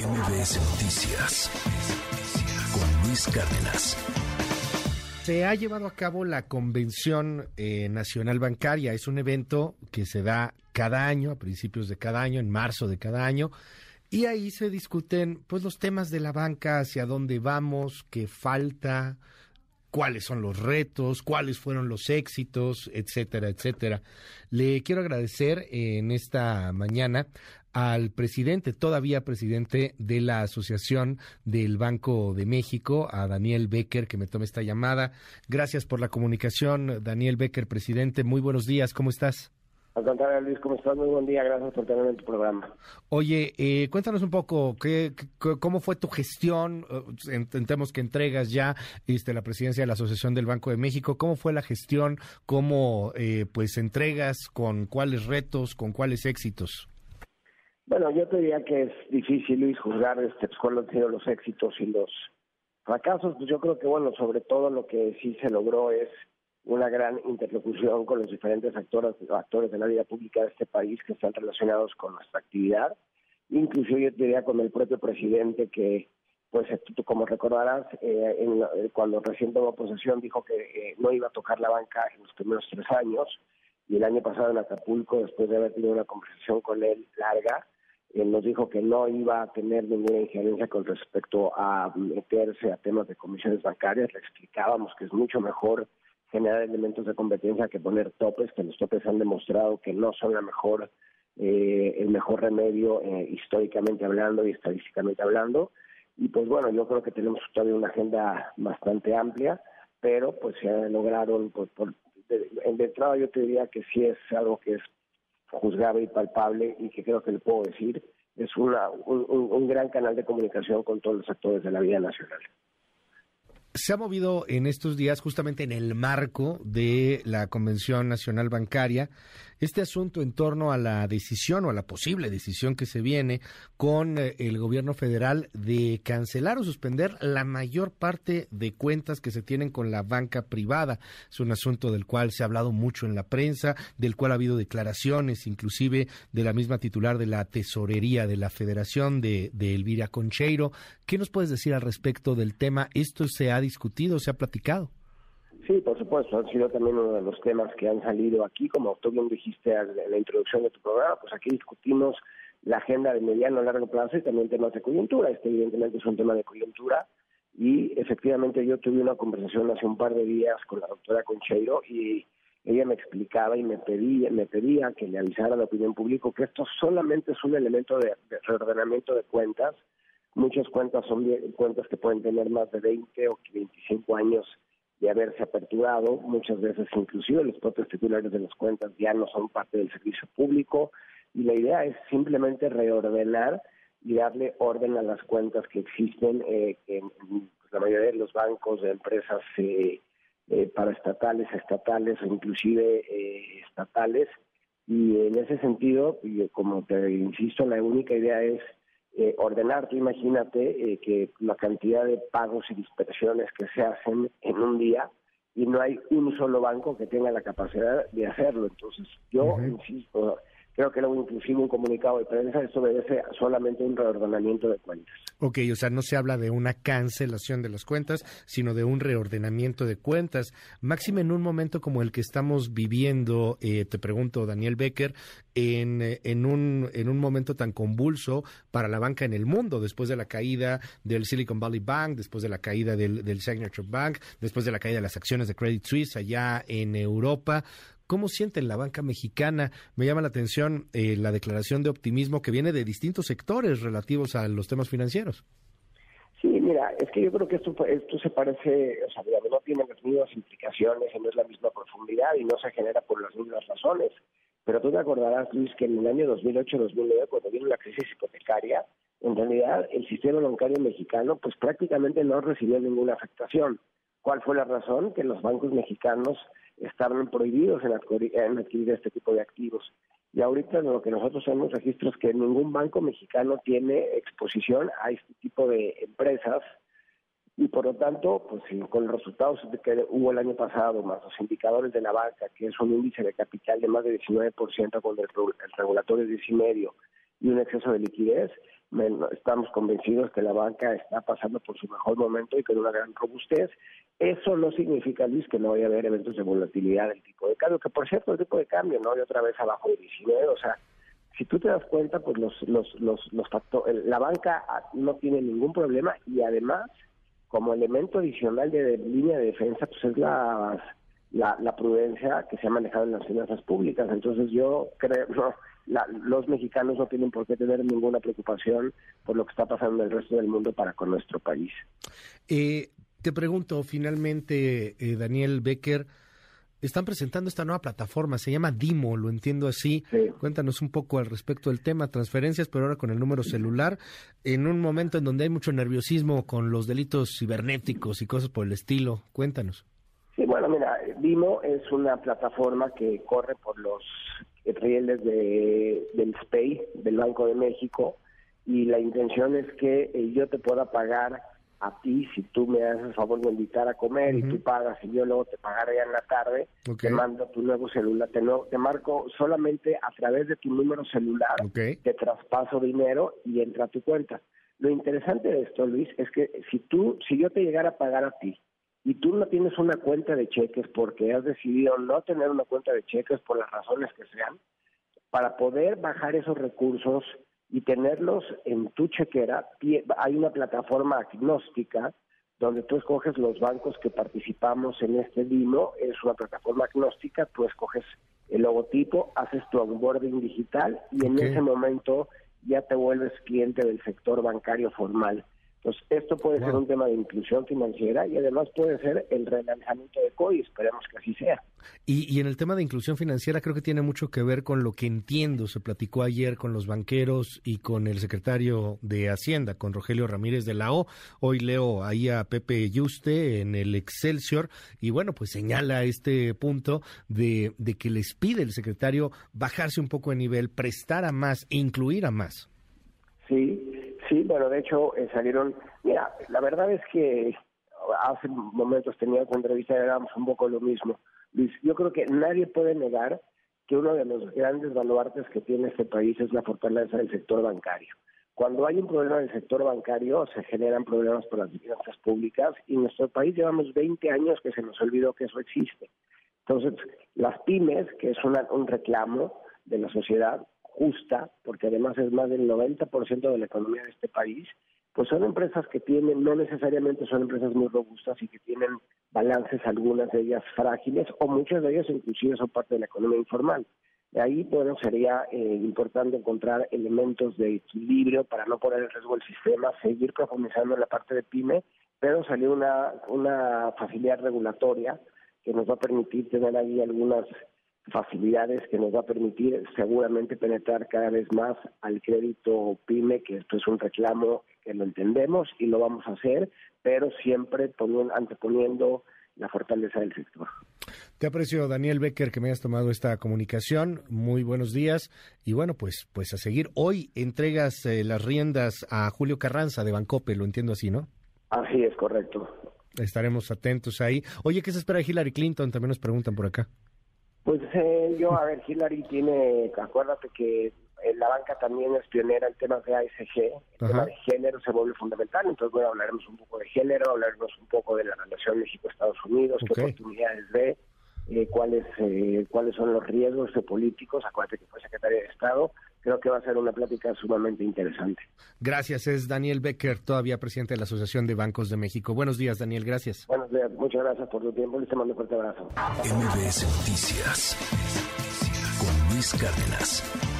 MBS Noticias con Luis Cárdenas. Se ha llevado a cabo la Convención eh, Nacional Bancaria. Es un evento que se da cada año, a principios de cada año, en marzo de cada año. Y ahí se discuten pues los temas de la banca, hacia dónde vamos, qué falta, cuáles son los retos, cuáles fueron los éxitos, etcétera, etcétera. Le quiero agradecer en esta mañana al presidente, todavía presidente de la Asociación del Banco de México, a Daniel Becker, que me tome esta llamada. Gracias por la comunicación, Daniel Becker, presidente. Muy buenos días, ¿cómo estás? Al contrario, Luis, ¿cómo estás? Muy buen día, gracias por tenerme en tu programa. Oye, eh, cuéntanos un poco, ¿qué, ¿cómo fue tu gestión? Eh, entendemos que entregas ya este, la presidencia de la Asociación del Banco de México. ¿Cómo fue la gestión? ¿Cómo eh, pues entregas? ¿Con cuáles retos? ¿Con cuáles éxitos? Bueno, yo te diría que es difícil, Luis, juzgar este, pues, cuáles han sido los éxitos y los fracasos. Pues yo creo que, bueno, sobre todo lo que sí se logró es una gran interlocución con los diferentes actores, actores de la vida pública de este país que están relacionados con nuestra actividad, inclusive yo diría con el propio presidente que, pues como recordarás, eh, eh, cuando recién tomó posesión dijo que eh, no iba a tocar la banca en los primeros tres años, y el año pasado en Acapulco, después de haber tenido una conversación con él larga, él nos dijo que no iba a tener ninguna injerencia con respecto a meterse a temas de comisiones bancarias, le explicábamos que es mucho mejor generar elementos de competencia que poner topes, que los topes han demostrado que no son la mejor, eh, el mejor remedio eh, históricamente hablando y estadísticamente hablando. Y pues bueno, yo creo que tenemos todavía una agenda bastante amplia, pero pues se lograron, pues, por, de, de entrada yo te diría que sí es algo que es juzgable y palpable y que creo que le puedo decir, es una, un, un gran canal de comunicación con todos los actores de la vida nacional. Se ha movido en estos días justamente en el marco de la Convención Nacional Bancaria este asunto en torno a la decisión o a la posible decisión que se viene con eh, el gobierno federal de cancelar o suspender la mayor parte de cuentas que se tienen con la banca privada. Es un asunto del cual se ha hablado mucho en la prensa, del cual ha habido declaraciones, inclusive de la misma titular de la tesorería de la Federación de, de Elvira Concheiro. ¿Qué nos puedes decir al respecto del tema? ¿Esto se ha discutido, se ha platicado? Sí, por supuesto, han sido también uno de los temas que han salido aquí, como tú bien dijiste en la introducción de tu programa, pues aquí discutimos la agenda de mediano a largo plazo y también temas de coyuntura. Este evidentemente es un tema de coyuntura y efectivamente yo tuve una conversación hace un par de días con la doctora Concheiro y ella me explicaba y me pedía, me pedía que le avisara a la opinión pública que esto solamente es un elemento de, de reordenamiento de cuentas. Muchas cuentas son cuentas que pueden tener más de 20 o 25 años de haberse aperturado, muchas veces inclusive los propios titulares de las cuentas ya no son parte del servicio público y la idea es simplemente reordenar y darle orden a las cuentas que existen eh, en, la mayoría de los bancos de empresas eh, eh, paraestatales, estatales o inclusive eh, estatales. Y en ese sentido, como te insisto, la única idea es eh, ordenar. Tú imagínate eh, que la cantidad de pagos y dispersiones que se hacen en un día y no hay un solo banco que tenga la capacidad de hacerlo. Entonces, yo insisto, creo que luego inclusive un comunicado de prensa, esto obedece solamente un reordenamiento de cuentas. Ok, o sea, no se habla de una cancelación de las cuentas, sino de un reordenamiento de cuentas. Máxime, en un momento como el que estamos viviendo, eh, te pregunto, Daniel Becker, en, eh, en, un, en un momento tan convulso para la banca en el mundo, después de la caída del Silicon Valley Bank, después de la caída del, del Signature Bank, después de la caída de las acciones de Credit Suisse allá en Europa, ¿Cómo sienten la banca mexicana? Me llama la atención eh, la declaración de optimismo que viene de distintos sectores relativos a los temas financieros. Sí, mira, es que yo creo que esto, esto se parece, o sea, no tiene las mismas implicaciones no es la misma profundidad y no se genera por las mismas razones. Pero tú te acordarás, Luis, que en el año 2008-2009, cuando vino la crisis hipotecaria, en realidad el sistema bancario mexicano pues prácticamente no recibió ninguna afectación. ¿Cuál fue la razón? Que los bancos mexicanos estaban prohibidos en adquirir, este tipo de activos. Y ahorita lo que nosotros tenemos registros es que ningún banco mexicano tiene exposición a este tipo de empresas y por lo tanto, pues con los resultados que hubo el año pasado, más los indicadores de la banca, que es un índice de capital de más de 19% cuando el, regulatorio es 10,5% y un exceso de liquidez, estamos convencidos que la banca está pasando por su mejor momento y con una gran robustez. Eso no significa, Luis, que no vaya a haber eventos de volatilidad del tipo de cambio, que por cierto el tipo de cambio no hay otra vez abajo de 19, o sea, si tú te das cuenta, pues los, los, los, los factores, la banca no tiene ningún problema y además, como elemento adicional de, línea de defensa, pues es la, la, prudencia que se ha manejado en las finanzas públicas. Entonces yo creo, no, los mexicanos no tienen por qué tener ninguna preocupación por lo que está pasando en el resto del mundo para con nuestro país. Eh, te pregunto finalmente, eh, Daniel Becker, están presentando esta nueva plataforma, se llama Dimo, lo entiendo así. Cuéntanos un poco al respecto del tema, transferencias, pero ahora con el número celular, en un momento en donde hay mucho nerviosismo con los delitos cibernéticos y cosas por el estilo. Cuéntanos. Sí, bueno, mira, Dimo es una plataforma que corre por los rieles de, del SPEI, del Banco de México, y la intención es que eh, yo te pueda pagar a ti si tú me haces el favor de invitar a comer y tú pagas y yo luego te pagaré en la tarde, te mando tu nuevo celular, te, te marco solamente a través de tu número celular, te traspaso dinero y entra a tu cuenta. Lo interesante de esto, Luis, es que si tú, si yo te llegara a pagar a ti y tú no tienes una cuenta de cheques porque has decidido no tener una cuenta de cheques por las razones que sean, para poder bajar esos recursos y tenerlos en tu chequera, hay una plataforma agnóstica donde tú escoges los bancos que participamos en este DIMO, es una plataforma agnóstica, tú escoges el logotipo, haces tu onboarding digital y en ese momento ya te vuelves cliente del sector bancario formal. Entonces, esto puede ser un tema de inclusión financiera y además puede ser el relanzamiento de COI, esperemos que así sea. Y, y, en el tema de inclusión financiera creo que tiene mucho que ver con lo que entiendo, se platicó ayer con los banqueros y con el secretario de Hacienda, con Rogelio Ramírez de la O. Hoy leo ahí a Pepe Yuste en el Excelsior y bueno, pues señala este punto de, de que les pide el secretario bajarse un poco de nivel, prestar a más incluir a más. Sí, Sí, bueno, de hecho eh, salieron, mira, la verdad es que hace momentos tenía otra entrevista y éramos un poco lo mismo. Luis, yo creo que nadie puede negar que uno de los grandes baluartes que tiene este país es la fortaleza del sector bancario. Cuando hay un problema del sector bancario, se generan problemas por las finanzas públicas y en nuestro país llevamos 20 años que se nos olvidó que eso existe. Entonces, las pymes, que es un reclamo de la sociedad, justa, porque además es más del 90% de la economía de este país, pues son empresas que tienen, no necesariamente son empresas muy robustas y que tienen balances, algunas de ellas frágiles, o muchas de ellas inclusive son parte de la economía informal. De ahí, bueno, sería eh, importante encontrar elementos de equilibrio para no poner en riesgo el sistema, seguir profundizando en la parte de PYME, pero salió una, una facilidad regulatoria que nos va a permitir tener ahí algunas facilidades que nos va a permitir seguramente penetrar cada vez más al crédito PYME, que esto es un reclamo que lo entendemos y lo vamos a hacer, pero siempre poniendo, anteponiendo la fortaleza del sector. Te aprecio, Daniel Becker, que me hayas tomado esta comunicación. Muy buenos días. Y bueno, pues, pues a seguir. Hoy entregas eh, las riendas a Julio Carranza de Bancope, lo entiendo así, ¿no? Así es, correcto. Estaremos atentos ahí. Oye, ¿qué se espera de Hillary Clinton? También nos preguntan por acá. Pues eh, yo, a ver, Hillary tiene, acuérdate que en la banca también es pionera en temas de ASG, el tema de género se vuelve fundamental, entonces bueno, hablaremos un poco de género, hablaremos un poco de la relación México-Estados Unidos, qué oportunidades ve, eh, cuáles eh, cuáles son los riesgos políticos, acuérdate que fue secretaria de Estado, creo que va a ser una plática sumamente interesante. Gracias, es Daniel Becker, todavía presidente de la Asociación de Bancos de México. Buenos días, Daniel, gracias. Buenos días, muchas gracias por tu tiempo y te mando un fuerte abrazo. MBS Noticias con Luis Cárdenas.